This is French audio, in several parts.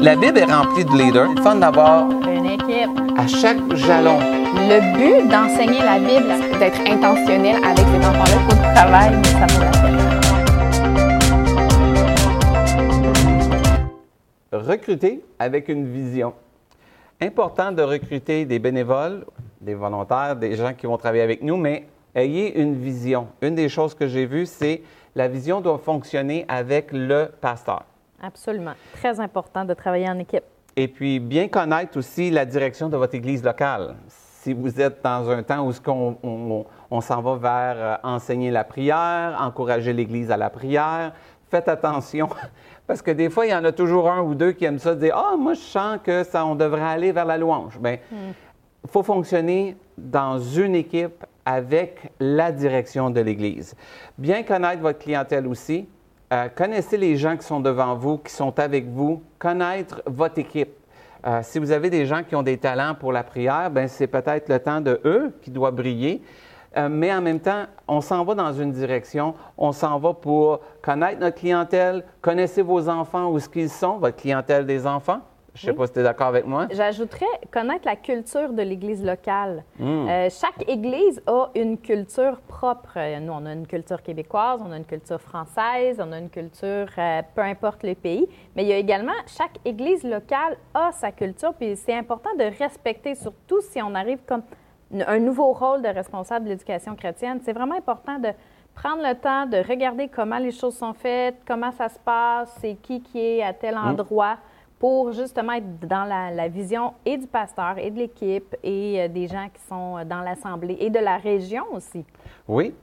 La Bible est remplie de leaders. C'est fun d'avoir Une équipe. à chaque jalon. Le but d'enseigner la Bible, c'est d'être intentionnel avec ces enfants-là. Il faut du travail, mais ça vaut la peine. Recruter avec une vision. Important de recruter des bénévoles, des volontaires, des gens qui vont travailler avec nous, mais ayez une vision. Une des choses que j'ai vues, c'est la vision doit fonctionner avec le pasteur. Absolument. Très important de travailler en équipe. Et puis, bien connaître aussi la direction de votre église locale. Si vous êtes dans un temps où ce on, on s'en va vers euh, enseigner la prière, encourager l'église à la prière, faites attention. Parce que des fois, il y en a toujours un ou deux qui aiment ça, dire Ah, moi, je sens que ça, on devrait aller vers la louange. Bien, il faut fonctionner dans une équipe avec la direction de l'Église. Bien connaître votre clientèle aussi. Euh, connaissez les gens qui sont devant vous, qui sont avec vous. Connaître votre équipe. Euh, si vous avez des gens qui ont des talents pour la prière, ben c'est peut-être le temps de eux qui doit briller. Euh, mais en même temps, on s'en va dans une direction. On s'en va pour connaître notre clientèle. Connaissez vos enfants, où ce qu'ils sont, votre clientèle des enfants. Je ne sais pas si tu es d'accord avec moi. J'ajouterais connaître la culture de l'Église locale. Hmm. Euh, chaque Église a une culture propre. Euh, Nous, on a une culture québécoise, on a une culture française, on a une culture, euh, peu importe le pays. Mais il y a également, chaque Église locale a sa culture, puis c'est important de respecter, surtout si on arrive comme un nouveau rôle de responsable de l'éducation chrétienne. C'est vraiment important de prendre le temps de regarder comment les choses sont faites, comment ça se passe, c'est qui qui est à tel endroit pour justement être dans la, la vision et du pasteur et de l'équipe et euh, des gens qui sont euh, dans l'Assemblée et de la région aussi. Oui.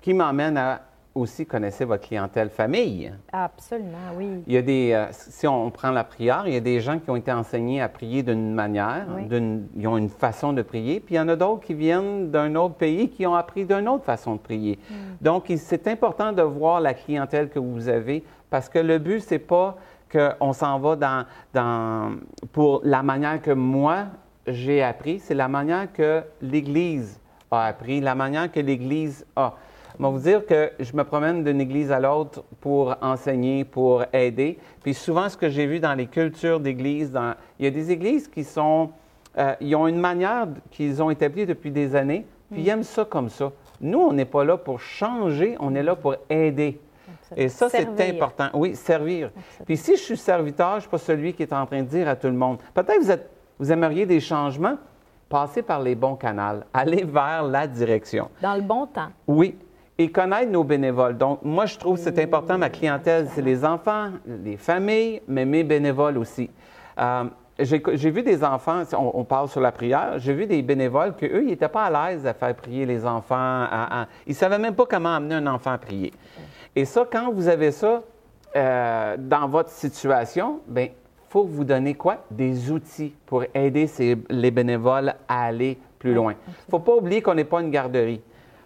Qui m'emmène à aussi connaître votre clientèle famille. Absolument, oui. Il y a des, euh, si on prend la prière, il y a des gens qui ont été enseignés à prier d'une manière, Oui. d'une- ils ont une façon de prier, puis il y en a d'autres qui viennent d'un autre pays qui ont appris d'une autre façon de prier. Donc, il- c'est important de voir la clientèle que vous avez parce que le but, c'est pas qu'on s'en va dans, dans, pour la manière que moi, j'ai appris, c'est la manière que l'Église a appris, la manière que l'Église a. Je vais vous dire que je me promène d'une église à l'autre pour enseigner, pour aider. Puis souvent, ce que j'ai vu dans les cultures d'église, dans... il y a des églises qui sont, euh, ils ont une manière qu'ils ont établie depuis des années, puis ils aiment ça comme ça. Nous, on n'est pas là pour changer, on est là pour aider. Et ça, c'est important. Oui, servir. Puis si je suis serviteur, je ne suis pas celui qui est en train de dire à tout le monde. Peut-être que vous, êtes- vous aimeriez des changements? Passez par les bons canaux. Allez vers la direction. Dans le bon temps. Oui. Et connaître nos bénévoles. Donc, moi, je trouve que c'est important. Ma clientèle, c'est les enfants, les familles, mais mes bénévoles aussi. Euh, j'ai vu des enfants, on, on parle sur la prière, j'ai vu des bénévoles qu'eux, ils n'étaient pas à l'aise à faire prier les enfants. à- à- ils ne savaient même pas comment amener un enfant à prier. Et ça, quand vous avez ça euh, dans votre situation, bien, faut vous donner quoi? Des outils pour aider ces- les bénévoles à aller plus loin. Il ne faut pas oublier qu'on n'est pas une garderie.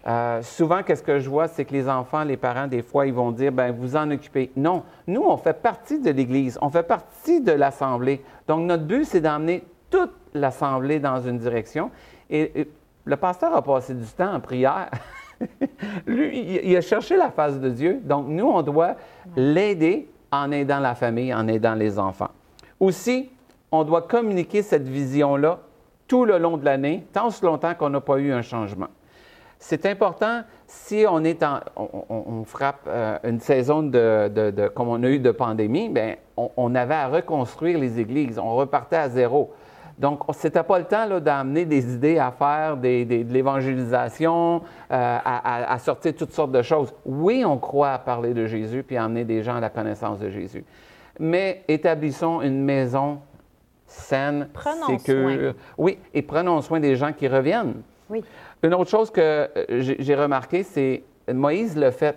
Euh, souvent, qu'est-ce que je vois, c'est que les enfants, les parents, des fois, ils vont dire, ben vous en occupez. Non, nous, on fait partie de l'Église, on fait partie de l'Assemblée. Donc, notre but, c'est d'emmener toute l'Assemblée dans une direction. Et, et le pasteur a passé du temps en prière. Lui, il, a cherché la face de Dieu. Donc, nous, on doit l'aider en aidant la famille, en aidant les enfants. Aussi, on doit communiquer cette vision-là tout le long de l'année, tant aussi longtemps qu'on n'a pas eu un changement. C'est important si on est en, on, frappe euh, une saison de, comme on a eu de pandémie, bien, on avait à reconstruire les églises, on repartait à zéro. Donc, c'était pas le temps d'amener des idées à faire, des- des- de l'évangélisation, euh, à, sortir toutes sortes de choses. Oui, on croit à parler de Jésus puis à amener des gens à la connaissance de Jésus. Mais établissons une maison saine, Prenons sécure. soin. Oui, et prenons soin des gens qui reviennent. Oui. Une autre chose que euh, j'ai j'ai remarqué, c'est Moïse le fait.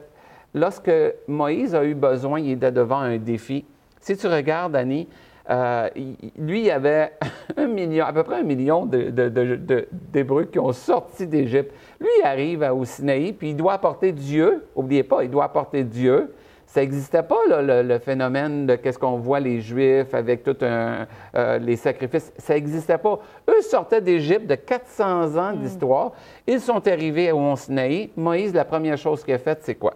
Lorsque Moïse a eu besoin, il était devant un défi. Si tu regardes, Annie, euh, il- lui, il avait un million, à peu près un million de- de- de- de- d'Hébreux qui ont sorti d'Égypte. Lui, il arrive à- au Sinaï, puis il doit apporter Dieu. N'oubliez pas, il doit apporter Dieu. Ça n'existait pas, là, le, le phénomène de qu'est-ce qu'on voit les Juifs avec tous les sacrifices. Ça n'existait pas. Eux sortaient d'Égypte de 400 ans d'histoire. Ils sont arrivés au Mont Sinaï. Moïse, la première chose qu'il a faite, c'est quoi?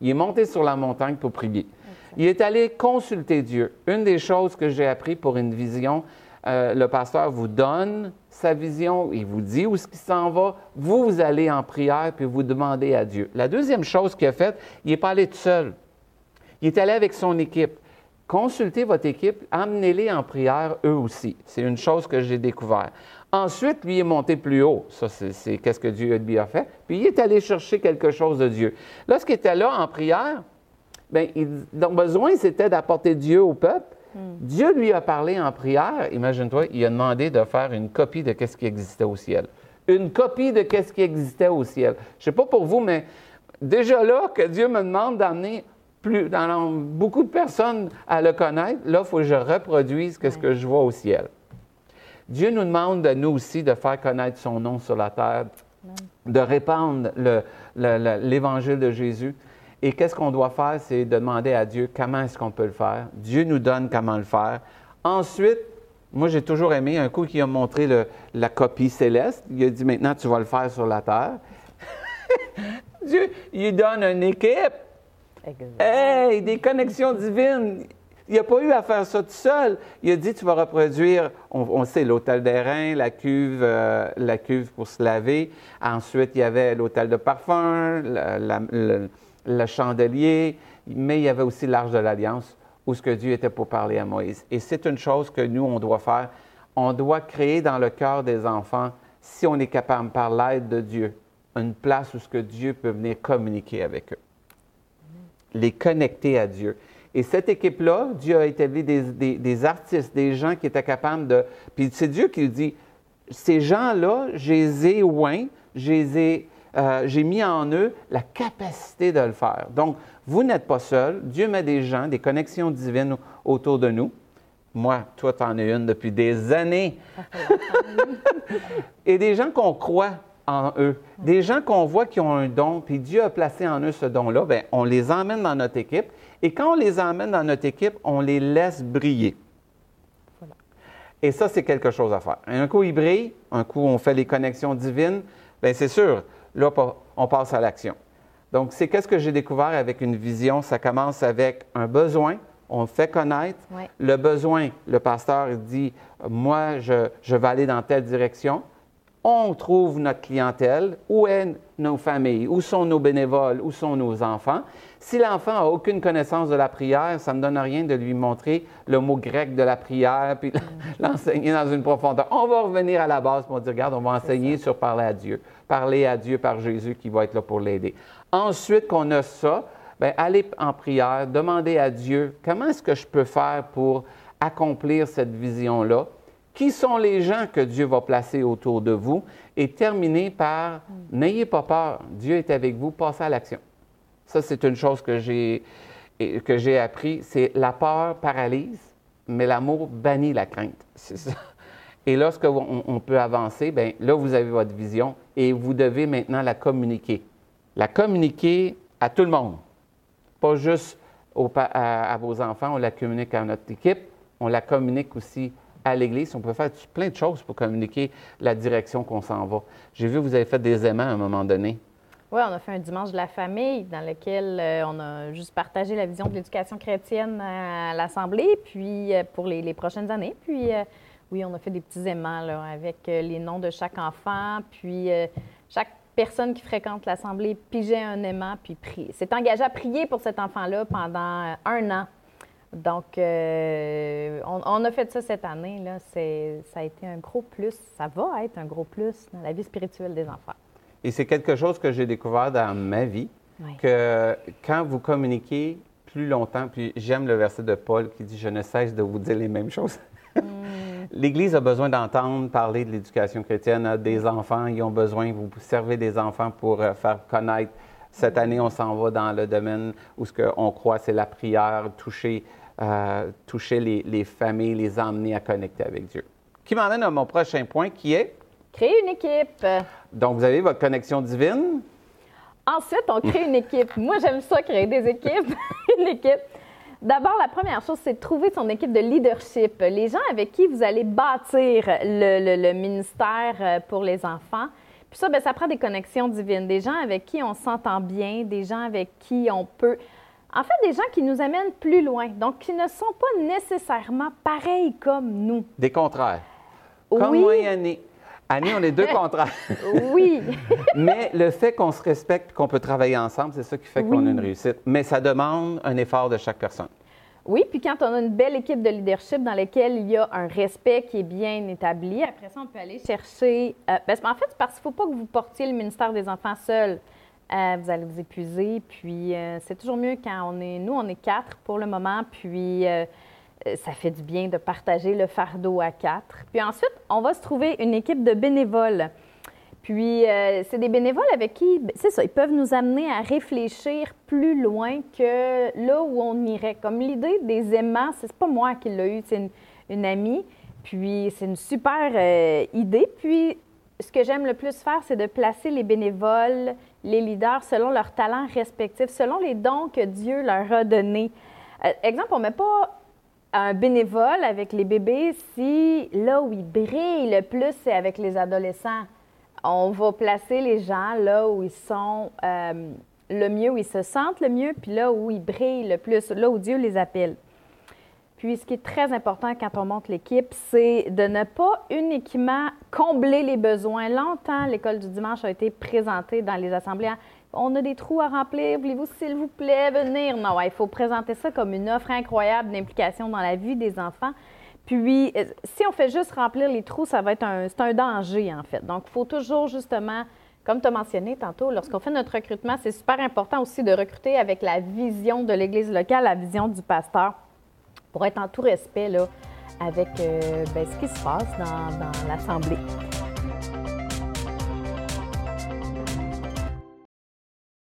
Il est monté sur la montagne pour prier. Il est allé consulter Dieu. Une des choses que j'ai appris pour une vision, euh, le pasteur vous donne sa vision, il vous dit où ce qui s'en va. Vous, vous allez en prière puis vous demandez à Dieu. La deuxième chose qu'il a faite, il n'est pas allé tout seul. Il est allé avec son équipe. Consultez votre équipe, amenez-les en prière eux aussi. C'est une chose que j'ai découvert. Ensuite, lui est monté plus haut. Ça, c'est qu'est-ce que Dieu a fait? Puis il est allé chercher quelque chose de Dieu. Lorsqu'il était là en prière, bien, son besoin, c'était d'apporter Dieu au peuple. Hmm. Dieu lui a parlé en prière. Imagine-toi, il a demandé de faire une copie de qu'est-ce qui existait au ciel. Une copie de qu'est-ce qui existait au ciel. Je ne sais pas pour vous, mais déjà là, que Dieu me demande d'amener plus, dans beaucoup de personnes à le connaître, là, il faut que je reproduise ce que je vois au ciel. Dieu nous demande de nous aussi de faire connaître son nom sur la terre, de répandre l'évangile de Jésus. Et qu'est-ce qu'on doit faire? C'est de demander à Dieu comment est-ce qu'on peut le faire. Dieu nous donne comment le faire. Ensuite, moi, j'ai toujours aimé un coup qui a montré la copie céleste. Il a dit maintenant, tu vas le faire sur la terre. Dieu, il donne une équipe. Hey, des connexions divines. Il n'a pas eu à faire ça tout seul. Il a dit, tu vas reproduire, on, sait, l'hôtel d'airain, la cuve, euh, la cuve pour se laver. Ensuite, il y avait l'hôtel de parfum, le, chandelier, mais il y avait aussi l'arche de l'Alliance, où ce que Dieu était pour parler à Moïse. Et c'est une chose que nous, on doit faire. On doit créer dans le cœur des enfants, si on est capable, par l'aide de Dieu, une place où ce que Dieu peut venir communiquer avec eux. Les connecter à Dieu. Et cette équipe-là, Dieu a établi des, artistes, des gens qui étaient capables de... Puis c'est Dieu qui dit, ces gens-là, je les ai oints, euh, j'ai mis en eux la capacité de le faire. Donc, vous n'êtes pas seul. Dieu met des gens, des connexions divines autour de nous. Moi, toi, tu en es une depuis des années. Et des gens qu'on croit en eux. Des gens qu'on voit qui ont un don, puis Dieu a placé en eux ce don-là, bien, on les emmène dans notre équipe et quand on les emmène dans notre équipe, on les laisse briller. Et ça, c'est quelque chose à faire. Un coup, ils brillent, un coup, on fait les connexions divines. Bien, c'est sûr, là, on passe à l'action. Donc, c'est qu'est-ce que j'ai découvert avec une vision? Ça commence avec un besoin, on fait connaître. Le besoin, le pasteur dit, moi, je, je vais aller dans telle direction on trouve notre clientèle, où est nos familles, où sont nos bénévoles, où sont nos enfants? Si l'enfant n'a aucune connaissance de la prière, ça ne me donne rien de lui montrer le mot grec de la prière, puis l'enseigner dans une profondeur. On va revenir à la base pour dire, regarde, on va enseigner sur parler à Dieu. Parler à Dieu par Jésus qui va être là pour l'aider. Ensuite qu'on a ça, bien, allez en prière, demandez à Dieu, comment est-ce que je peux faire pour accomplir cette vision-là? Qui sont les gens que Dieu va placer autour de vous? Et terminer par n'ayez pas peur, Dieu est avec vous, passez à l'action. Ça, c'est une chose que j'ai, que j'ai appris, c'est la peur paralyse, mais l'amour bannit la crainte. C'est ça. Et lorsqu'on on peut avancer, bien là, vous avez votre vision et vous devez maintenant la communiquer. La communiquer à tout le monde, pas juste à, à, vos enfants, on la communique à notre équipe, on la communique aussi à l'Église, on peut faire plein de choses pour communiquer la direction qu'on s'en va. J'ai vu que vous avez fait des aimants à un moment donné. Oui, on a fait un dimanche de la famille dans lequel euh, on a juste partagé la vision de l'éducation chrétienne à l'Assemblée, puis euh, pour les, prochaines années. Puis euh, oui, on a fait des petits aimants là, avec les noms de chaque enfant, puis chaque personne qui fréquente l'Assemblée pigeait un aimant, puis s'est engagé à prier pour cet enfant-là pendant un an. Donc, euh, on, a fait ça cette année. Là. Ça a été un gros plus. Ça va être un gros plus dans la vie spirituelle des enfants. Et c'est quelque chose que j'ai découvert dans ma vie, que quand vous communiquez plus longtemps, puis j'aime le verset de Paul qui dit, je ne cesse de vous dire les mêmes choses. Hmm. L'Église a besoin d'entendre parler de l'éducation chrétienne des enfants. Ils ont besoin, vous servez des enfants pour euh, faire connaître. Cette année, on s'en va dans le domaine où ce qu'on croit, c'est la prière, toucher toucher les, familles, les emmener à connecter avec Dieu. Qui m'amène à mon prochain point qui est Créer une équipe. Donc, vous avez votre connexion divine? Ensuite, on crée une équipe. Moi, j'aime ça, créer des équipes. une équipe. D'abord, la première chose, c'est de trouver son équipe de leadership, les gens avec qui vous allez bâtir le, ministère euh, pour les enfants. Puis ça, bien, ça prend des connexions divines, des gens avec qui on s'entend bien, des gens avec qui on peut En fait, des gens qui nous amènent plus loin, donc qui ne sont pas nécessairement pareils comme nous. Des contraires. Comme oui. moi Annie. On est deux contraires. Oui. Mais le fait qu'on se respecte, qu'on peut travailler ensemble, c'est ça qui fait qu'on a une réussite. Mais ça demande un effort de chaque personne. Oui, puis quand on a une belle équipe de leadership dans laquelle il y a un respect qui est bien établi, après ça, on peut aller chercher. euh, en fait, parce qu'il ne faut pas que vous portiez le ministère des Enfants seul. Euh, vous allez vous épuiser. Puis euh, c'est toujours mieux quand on est. Nous, on est quatre pour le moment. Puis ça fait du bien de partager le fardeau à quatre. Puis ensuite, on va se trouver une équipe de bénévoles. Puis, euh, c'est des bénévoles avec qui, ben, c'est ça, ils peuvent nous amener à réfléchir plus loin que là où on irait. Comme l'idée des aimants, c'est pas moi qui l'ai eu, c'est une, une amie. Puis, c'est une super euh, idée. Puis, ce que j'aime le plus faire, c'est de placer les bénévoles, les leaders, selon leurs talents respectifs, selon les dons que Dieu leur a donnés. Euh, exemple, on met pas un bénévole avec les bébés si là où ils brillent le plus, c'est avec les adolescents. On va placer les gens là où ils sont euh, le mieux, où ils se sentent le mieux, puis là où ils brillent le plus, là où Dieu les appelle. Puis, ce qui est très important quand on monte l'équipe, c'est de ne pas uniquement combler les besoins. Longtemps, l'école du dimanche a été présentée dans les assemblées. On a des trous à remplir, voulez-vous, s'il vous plaît, venir? Non, il faut présenter ça comme une offre incroyable d'implication dans la vie des enfants. Puis, euh, si on fait juste remplir les trous, ça va être un, c'est un danger, en fait. Donc, il faut toujours, justement, comme tu as mentionné tantôt, lorsqu'on fait notre recrutement, c'est super important aussi de recruter avec la vision de l'Église locale, la vision du pasteur pour être en tout respect là, avec euh, ben, ce qui se passe dans l'Assemblée.